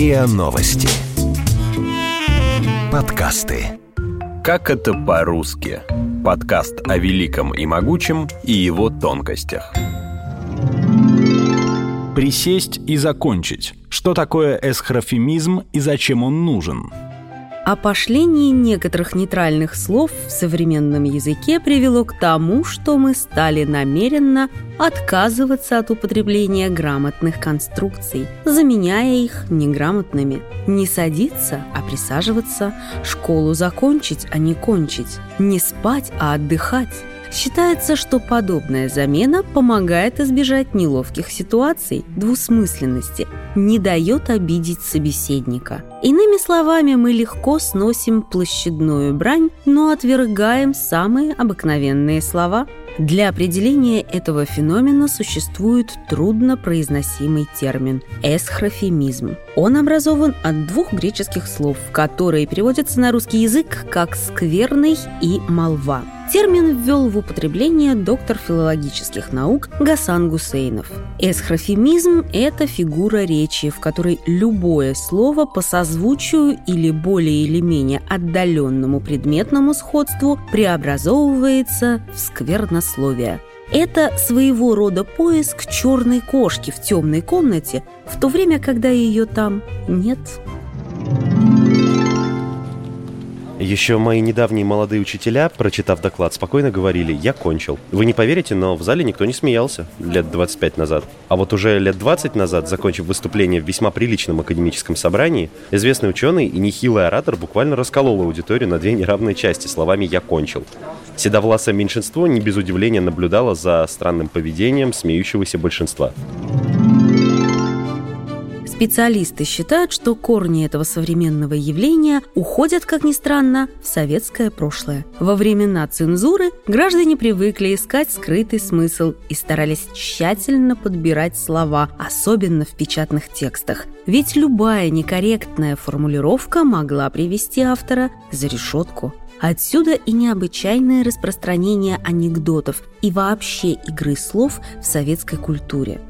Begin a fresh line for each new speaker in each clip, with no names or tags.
РИА Новости. Подкасты.
Как это по-русски? Подкаст о великом и могучем и его тонкостях.
Присесть и закончить. Что такое эсхрофемизм и зачем он нужен?
Опошление некоторых нейтральных слов в современном языке привело к тому, что мы стали намеренно отказываться от употребления грамотных конструкций, заменяя их неграмотными. Не садиться, а присаживаться, школу закончить, а не кончить, не спать, а отдыхать. Считается, что подобная замена помогает избежать неловких ситуаций, двусмысленности, не дает обидеть собеседника. Иными словами, мы легко сносим площадную брань, но отвергаем самые обыкновенные слова. Для определения этого феномена существует труднопроизносимый термин – эсхрофемизм. Он образован от двух греческих слов, которые переводятся на русский язык как «скверный» и «молва». Термин ввел в употребление доктор филологических наук Гасан Гусейнов. Эсхрофемизм – это фигура речи, в которой любое слово по созвучию или более или менее отдаленному предметному сходству преобразовывается в сквернословие. Это своего рода поиск черной кошки в темной комнате, в то время, когда ее там нет.
Еще мои недавние молодые учителя, прочитав доклад, спокойно говорили «я кончил». Вы не поверите, но в зале никто не смеялся лет 25 назад. А вот уже лет 20 назад, закончив выступление в весьма приличном академическом собрании, известный ученый и нехилый оратор буквально расколол аудиторию на две неравные части словами «я кончил». Седовласое меньшинство не без удивления наблюдало за странным поведением смеющегося большинства.
Специалисты считают, что корни этого современного явления уходят, как ни странно, в советское прошлое. Во времена цензуры граждане привыкли искать скрытый смысл и старались тщательно подбирать слова, особенно в печатных текстах. Ведь любая некорректная формулировка могла привести автора за решетку. Отсюда и необычайное распространение анекдотов и вообще игры слов в советской культуре.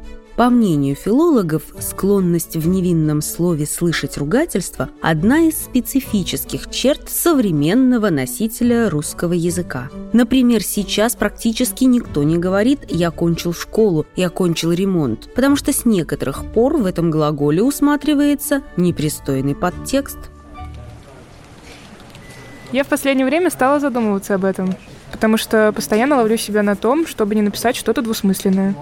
По мнению филологов, склонность в невинном слове слышать ругательство – одна из специфических черт современного носителя русского языка. Например, сейчас практически никто не говорит «я кончил школу», «я кончил ремонт», потому что с некоторых пор в этом глаголе усматривается непристойный подтекст.
Я в последнее время стала задумываться об этом, потому что постоянно ловлю себя на том, чтобы не написать что-то двусмысленное.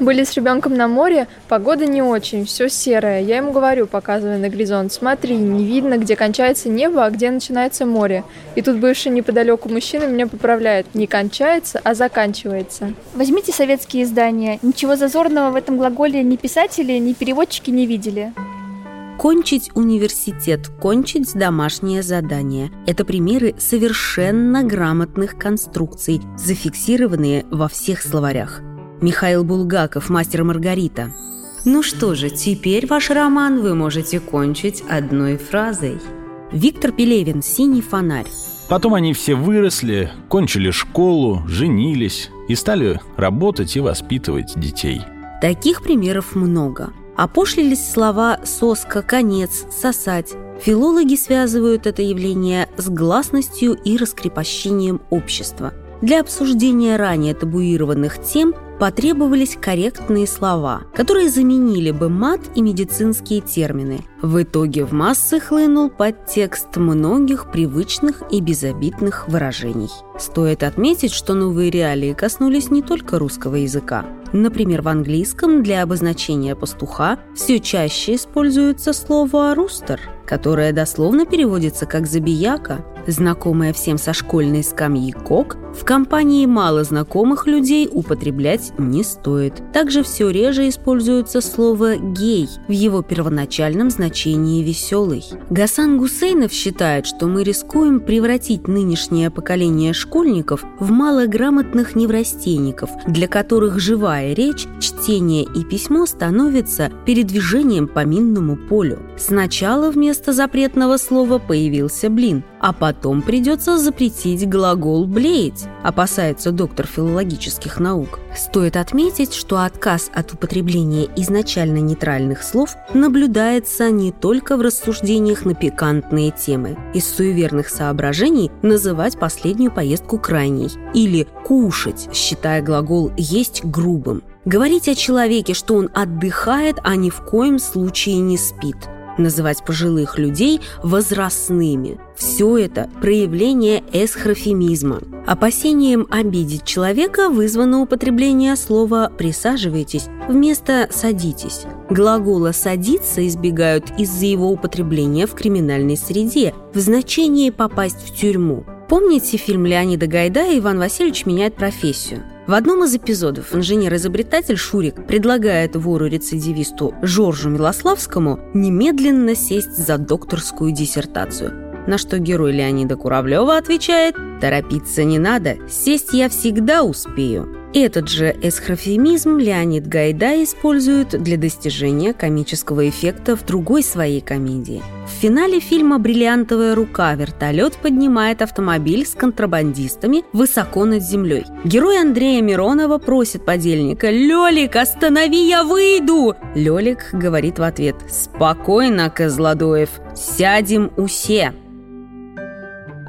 Были с ребенком на море, погода не очень, все серое. Я ему говорю, показывая на горизонт, смотри, не видно, где кончается небо, а где начинается море. И тут бывший неподалеку мужчина меня поправляет. Не кончается, а заканчивается.
Возьмите советские издания. Ничего зазорного в этом глаголе ни писатели, ни переводчики не видели.
Кончить университет, кончить домашнее задание – это примеры совершенно грамотных конструкций, зафиксированные во всех словарях. Михаил Булгаков, мастер Маргарита. Ну что же, теперь ваш роман вы можете кончить одной фразой. Виктор Пелевин «Синий фонарь».
Потом они все выросли, кончили школу, женились и стали работать и воспитывать детей.
Таких примеров много. Опошлились слова «соска», «конец», «сосать». Филологи связывают это явление с гласностью и раскрепощением общества. Для обсуждения ранее табуированных тем потребовались корректные слова, которые заменили бы мат и медицинские термины. В итоге в массы хлынул подтекст многих привычных и безобидных выражений. Стоит отметить, что новые реалии коснулись не только русского языка. Например, в английском для обозначения пастуха все чаще используется слово «рустер», которое дословно переводится как «забияка», знакомое всем со школьной скамьи «кок», в компании мало знакомых людей употреблять не стоит. Также все реже используется слово «гей» в его первоначальном значении «веселый». Гасан Гусейнов считает, что мы рискуем превратить нынешнее поколение школьников в малограмотных неврастенников, для которых живая речь, чтение и письмо становятся передвижением по минному полю. Сначала вместо вместо запретного слова появился блин. А потом придется запретить глагол «блеять», опасается доктор филологических наук. Стоит отметить, что отказ от употребления изначально нейтральных слов наблюдается не только в рассуждениях на пикантные темы. Из суеверных соображений называть последнюю поездку крайней или «кушать», считая глагол «есть» грубым. Говорить о человеке, что он отдыхает, а ни в коем случае не спит. Называть пожилых людей возрастными. Все это проявление эсхрофемизма. Опасением обидеть человека вызвано употребление слова «присаживайтесь» вместо «садитесь». Глагола «садиться» избегают из-за его употребления в криминальной среде в значении «попасть в тюрьму». Помните фильм Леонида Гайдая «Иван Васильевич меняет профессию»? В одном из эпизодов инженер-изобретатель Шурик предлагает вору-рецидивисту Жоржу Милославскому немедленно сесть за докторскую диссертацию – на что герой Леонида Куравлева отвечает «Торопиться не надо, сесть я всегда успею». Этот же эсхрофемизм Леонид Гайдай использует для достижения комического эффекта в другой своей комедии. В финале фильма «Бриллиантовая рука» вертолет поднимает автомобиль с контрабандистами высоко над землей. Герой Андрея Миронова просит подельника «Лёлик, останови, я выйду!» Лёлик говорит в ответ «Спокойно, Козлодоев, сядем усе!»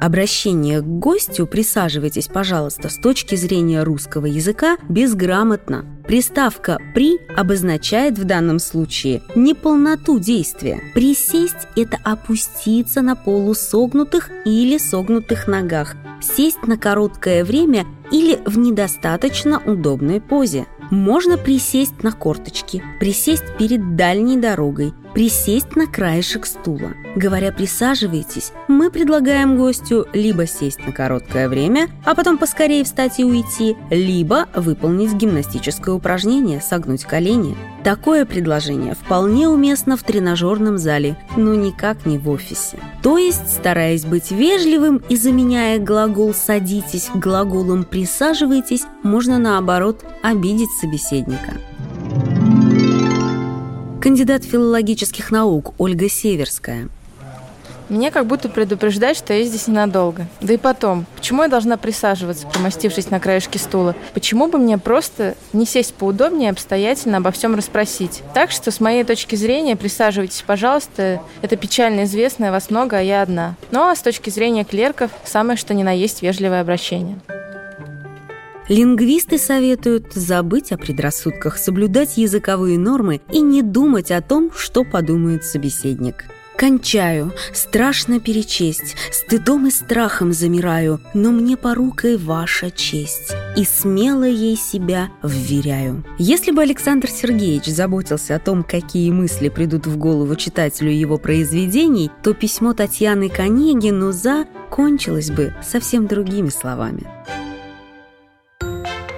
Обращение к гостю «присаживайтесь, пожалуйста» с точки зрения русского языка безграмотно. Приставка «при» обозначает в данном случае неполноту действия. Присесть – это опуститься на полусогнутых или согнутых ногах, сесть на короткое время или в недостаточно удобной позе. Можно присесть на корточки, присесть перед дальней дорогой, присесть на краешек стула. Говоря «присаживайтесь», мы предлагаем гостю либо сесть на короткое время, а потом поскорее встать и уйти, либо выполнить гимнастическое упражнение «согнуть колени». Такое предложение вполне уместно в тренажерном зале, но никак не в офисе. То есть, стараясь быть вежливым и заменяя глагол «садитесь» глаголом «присаживайтесь», можно наоборот обидеть собеседника. Кандидат филологических наук Ольга Северская.
Мне как будто предупреждать, что я здесь ненадолго. Да и потом, почему я должна присаживаться, примостившись на краешке стула? Почему бы мне просто не сесть поудобнее и обстоятельно обо всем расспросить? Так что, с моей точки зрения, присаживайтесь, пожалуйста. Это печально известное, вас много, а я одна. Ну а с точки зрения клерков, самое что ни на есть вежливое обращение.
Лингвисты советуют забыть о предрассудках, соблюдать языковые нормы и не думать о том, что подумает собеседник. Кончаю, страшно перечесть, стыдом и страхом замираю, но мне порукой ваша честь, и смело ей себя вверяю. Если бы Александр Сергеевич заботился о том, какие мысли придут в голову читателю его произведений, то письмо Татьяны Конегину за кончилось бы совсем другими словами.